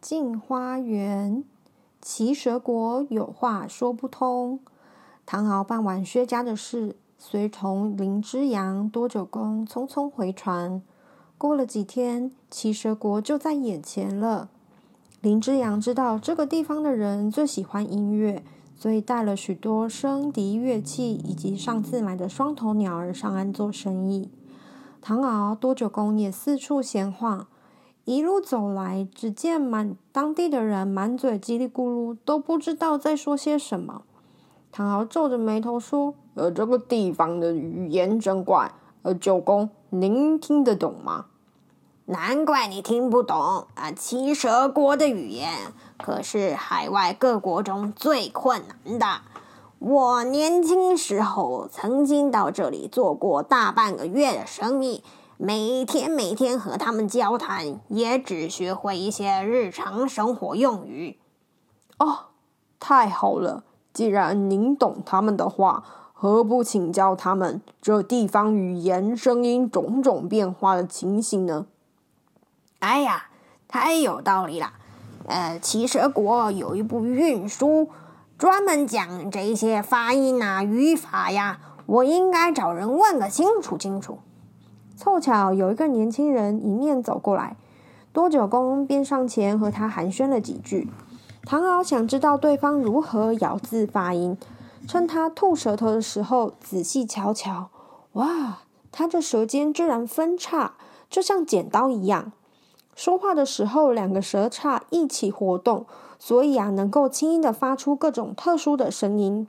进花园，奇蛇国有话说不通。唐敖办完薛家的事，随从林之阳、多九公匆匆回船。过了几天，奇蛇国就在眼前了。林之阳知道这个地方的人最喜欢音乐，所以带了许多笙笛乐器以及上次买的双头鸟儿上岸做生意。唐敖、多九公也四处闲晃。一路走来，只见满当地的人满嘴叽里咕噜，都不知道在说些什么。唐敖皱着眉头说：“呃，这个地方的语言真怪。呃，九公，您听得懂吗？”“难怪你听不懂啊！奇蛇国的语言可是海外各国中最困难的。我年轻时候曾经到这里做过大半个月的生意。”每天每天和他们交谈，也只学会一些日常生活用语。哦，太好了！既然您懂他们的话，何不请教他们这地方语言、声音种种变化的情形呢？哎呀，太有道理了！呃，奇蛇国有一部运书，专门讲这些发音啊、语法呀。我应该找人问个清楚清楚。凑巧有一个年轻人迎面走过来，多九公便上前和他寒暄了几句。唐敖想知道对方如何咬字发音，趁他吐舌头的时候仔细瞧瞧，哇，他这舌尖居然分叉，就像剪刀一样。说话的时候，两个舌叉一起活动，所以啊，能够轻易的发出各种特殊的声音。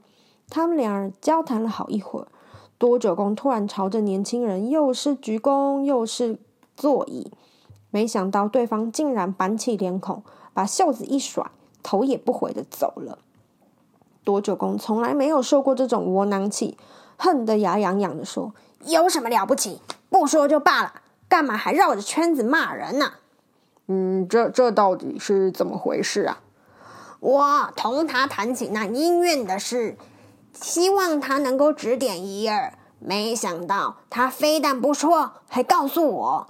他们俩人交谈了好一会儿。多九公突然朝着年轻人又是鞠躬又是作揖，没想到对方竟然板起脸孔，把袖子一甩，头也不回的走了。多九公从来没有受过这种窝囊气，恨得牙痒痒的说：“有什么了不起？不说就罢了，干嘛还绕着圈子骂人呢？”嗯，这这到底是怎么回事啊？我同他谈起那音韵的事。希望他能够指点一二，没想到他非但不说，还告诉我，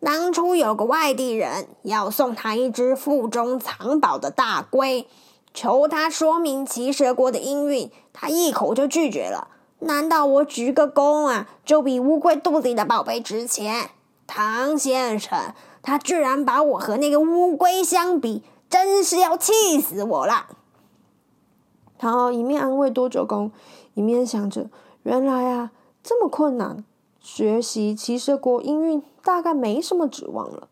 当初有个外地人要送他一只腹中藏宝的大龟，求他说明骑蛇国的音韵，他一口就拒绝了。难道我鞠个躬啊，就比乌龟肚子里的宝贝值钱？唐先生，他居然把我和那个乌龟相比，真是要气死我了！唐敖一面安慰多九公，一面想着：原来啊，这么困难，学习奇蛇国音韵大概没什么指望了。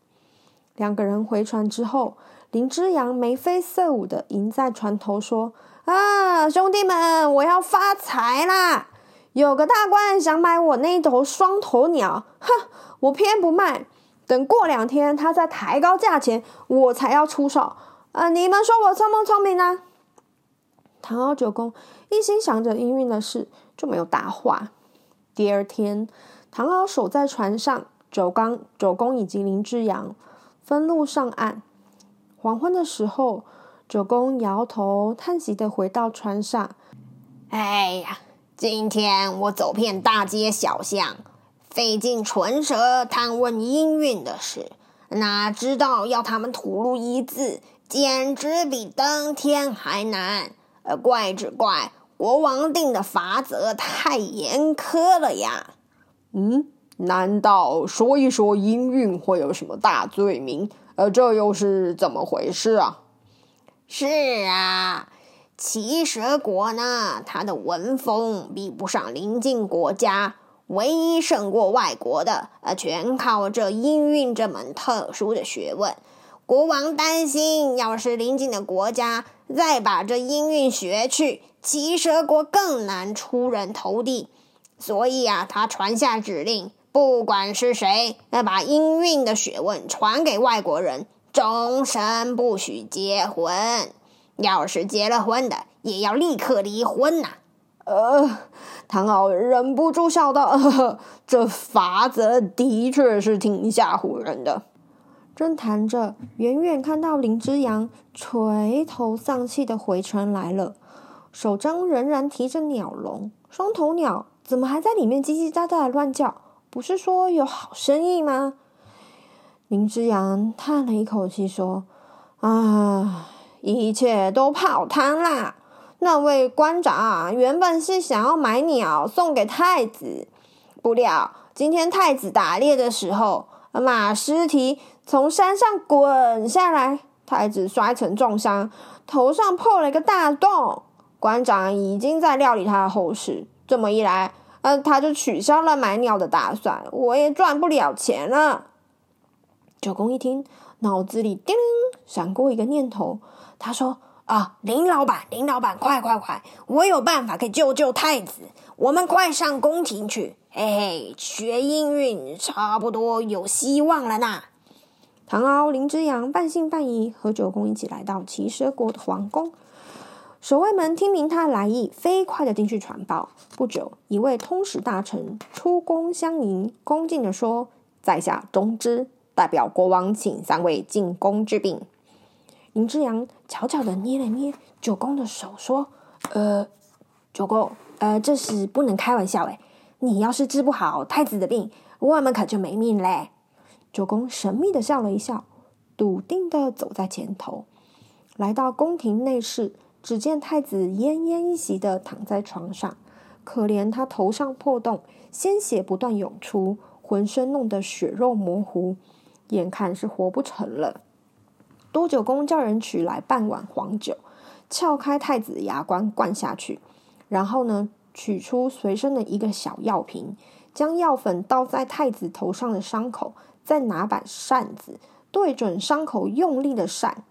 两个人回船之后，林之阳眉飞色舞的迎在船头说：“啊，兄弟们，我要发财啦！有个大官想买我那一头双头鸟，哼，我偏不卖。等过两天，他再抬高价钱，我才要出手。啊，你们说我聪不聪明呢？”唐敖九公一心想着音韵的事，就没有答话。第二天，唐敖守在船上，九刚、九公以及林之阳分路上岸。黄昏的时候，九公摇头叹息的回到船上：“哎呀，今天我走遍大街小巷，费尽唇舌探问音韵的事，哪知道要他们吐露一字，简直比登天还难。”怪只怪国王定的法则太严苛了呀！嗯，难道说一说音韵会有什么大罪名？呃，这又是怎么回事啊？是啊，奇蛇国呢，它的文风比不上邻近国家，唯一胜过外国的，呃，全靠这音韵这门特殊的学问。国王担心，要是邻近的国家再把这音韵学去，奇蛇国更难出人头地。所以啊，他传下指令，不管是谁，要把音韵的学问传给外国人，终身不许结婚。要是结了婚的，也要立刻离婚呐、呃，唐敖忍不住笑道：“呃、这法则的确是挺吓唬人的。”正谈着，远远看到林之阳垂头丧气的回城来了，手中仍然提着鸟笼。双头鸟怎么还在里面叽叽喳喳的乱叫？不是说有好生意吗？林之阳叹了一口气说：“啊，一切都泡汤啦！那位官长原本是想要买鸟送给太子，不料今天太子打猎的时候，马失蹄。”从山上滚下来，太子摔成重伤，头上破了一个大洞。官长已经在料理他的后事，这么一来，呃，他就取消了买鸟的打算，我也赚不了钱了。九公一听，脑子里叮铃闪过一个念头，他说：“啊，林老板，林老板，快快快，我有办法可以救救太子，我们快上宫廷去。嘿嘿，学音韵差不多有希望了呢。”唐敖、林之阳半信半疑，和九公一起来到齐蛇国的皇宫。守卫们听明他的来意，飞快的进去传报。不久，一位通史大臣出宫相迎，恭敬的说：“在下中之，代表国王请三位进宫治病。”林之阳悄悄的捏了捏九公的手，说：“呃，九公，呃，这是不能开玩笑诶，你要是治不好太子的病，我们可就没命嘞。”九公神秘的笑了一笑，笃定的走在前头，来到宫廷内室，只见太子奄奄一息的躺在床上，可怜他头上破洞，鲜血不断涌出，浑身弄得血肉模糊，眼看是活不成了。多九公叫人取来半碗黄酒，撬开太子牙关灌下去，然后呢，取出随身的一个小药瓶，将药粉倒在太子头上的伤口。再拿把扇子对准伤口，用力的扇。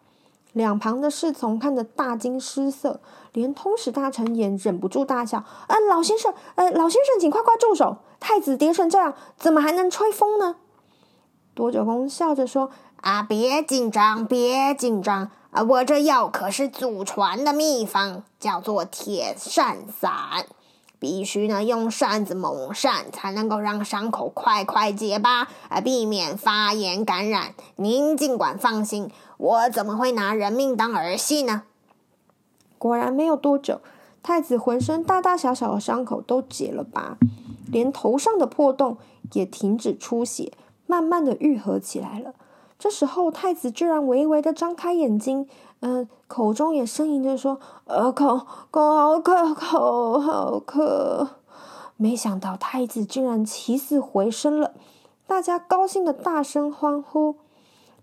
两旁的侍从看得大惊失色，连通使大臣也忍不住大笑：“呃，老先生，呃，老先生，请快快住手！太子跌成这样，怎么还能吹风呢？”多九公笑着说：“啊，别紧张，别紧张啊！我这药可是祖传的秘方，叫做铁扇散。”必须呢，用扇子猛扇，才能够让伤口快快结疤，而避免发炎感染。您尽管放心，我怎么会拿人命当儿戏呢？果然没有多久，太子浑身大大小小的伤口都结了疤，连头上的破洞也停止出血，慢慢的愈合起来了。这时候，太子居然微微的张开眼睛。嗯、口中也呻吟着说：“呃，口口好渴，口好渴。”没想到太子竟然起死回生了，大家高兴的大声欢呼。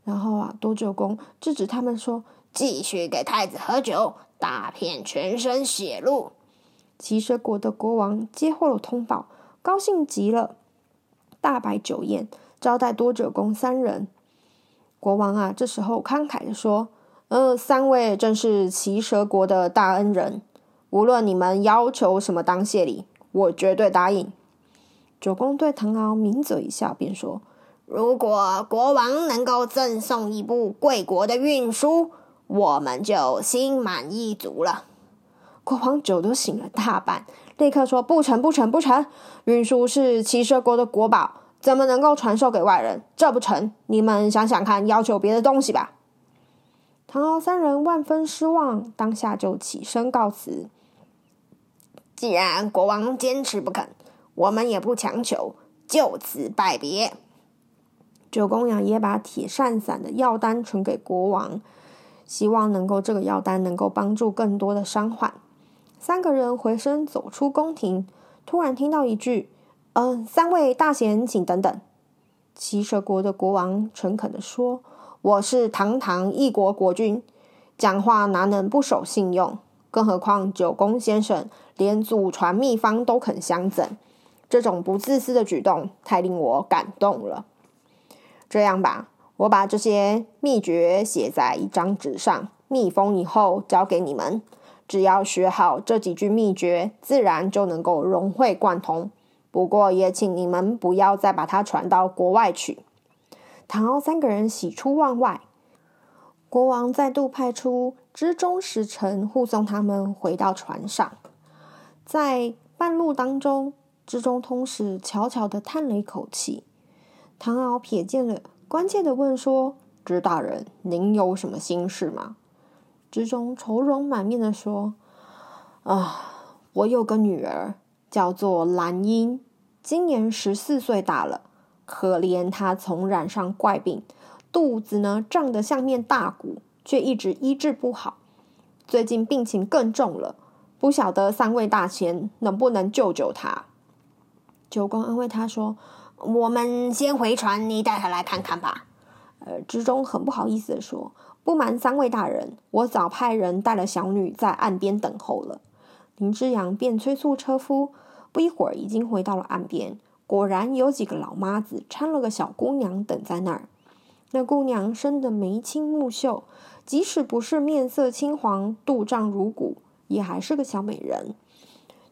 然后啊，多九公制止他们说：“继续给太子喝酒，大片全身血路。”齐蛇国的国王接获了通报，高兴极了，大摆酒宴招待多九公三人。国王啊，这时候慷慨地说。呃，三位正是骑蛇国的大恩人，无论你们要求什么当谢礼，我绝对答应。九公对唐敖抿嘴一笑，便说：“如果国王能够赠送一部贵国的运输，我们就心满意足了。”国王酒都醒了大半，立刻说：“不成，不成，不成！运输是骑蛇国的国宝，怎么能够传授给外人？这不成！你们想想看，要求别的东西吧。”唐敖三人万分失望，当下就起身告辞。既然国王坚持不肯，我们也不强求，就此拜别。九公羊也把铁扇散的药单传给国王，希望能够这个药单能够帮助更多的伤患。三个人回身走出宫廷，突然听到一句：“嗯、三位大贤，请等等。”骑蛇国的国王诚恳地说。我是堂堂一国国君，讲话哪能不守信用？更何况九公先生连祖传秘方都肯相赠，这种不自私的举动太令我感动了。这样吧，我把这些秘诀写在一张纸上，密封以后交给你们。只要学好这几句秘诀，自然就能够融会贯通。不过也请你们不要再把它传到国外去。唐敖三个人喜出望外，国王再度派出知中使臣护送他们回到船上。在半路当中，知中通使悄悄地叹了一口气。唐敖瞥见了，关切地问说：“知大人，您有什么心事吗？”知中愁容满面地说：“啊，我有个女儿，叫做兰英，今年十四岁大了。可怜她从染上怪病，肚子呢胀得像面大鼓，却一直医治不好。最近病情更重了。”不晓得三位大仙能不能救救他？九公安慰他说：“我们先回船，你带他来看看吧。”呃，知中很不好意思的说：“不瞒三位大人，我早派人带了小女在岸边等候了。”林之阳便催促车夫，不一会儿已经回到了岸边。果然有几个老妈子搀了个小姑娘等在那儿。那姑娘生得眉清目秀，即使不是面色青黄、肚胀如鼓。也还是个小美人。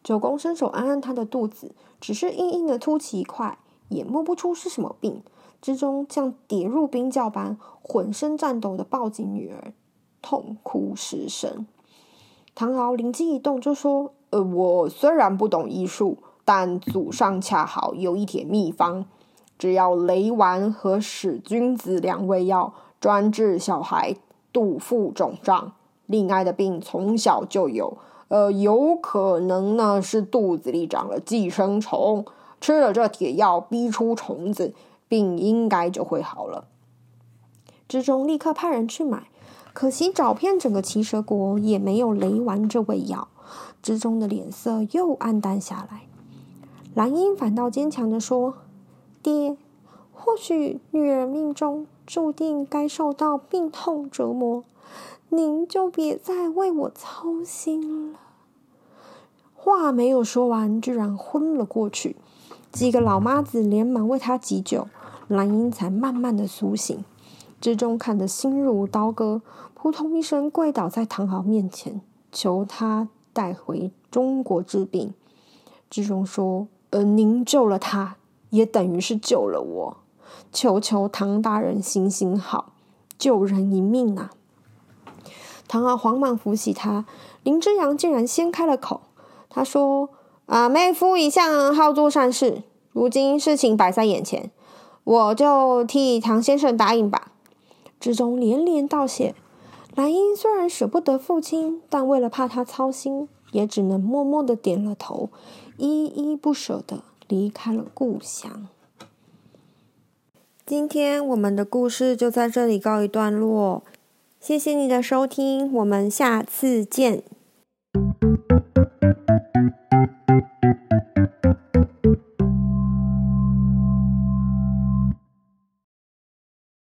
九公伸手按按她的肚子，只是硬硬的凸起一块，也摸不出是什么病。之中像跌入冰窖般，浑身颤抖的抱紧女儿，痛哭失声。唐敖灵机一动，就说：“呃，我虽然不懂医术，但祖上恰好有一帖秘方，只要雷丸和使君子两味药，专治小孩肚腹肿胀。”恋爱的病从小就有，呃，有可能呢是肚子里长了寄生虫，吃了这铁药逼出虫子，病应该就会好了。之中立刻派人去买，可惜找遍整个奇蛇国也没有雷丸这味药。之中的脸色又黯淡下来。兰英反倒坚强地说：“爹，或许女儿命中注定该受到病痛折磨。”您就别再为我操心了。话没有说完，居然昏了过去。几个老妈子连忙为他急救，兰英才慢慢的苏醒。之中看得心如刀割，扑通一声跪倒在唐豪面前，求他带回中国治病。志中说：“呃，您救了他，也等于是救了我。求求唐大人行行好，救人一命啊！”唐敖慌忙扶起他，林之阳竟然先开了口。他说：“啊，妹夫一向好做善事，如今事情摆在眼前，我就替唐先生答应吧。”志中连连道谢。莱茵虽然舍不得父亲，但为了怕他操心，也只能默默地点了头，依依不舍地离开了故乡。今天我们的故事就在这里告一段落，谢谢你的收听，我们下次见。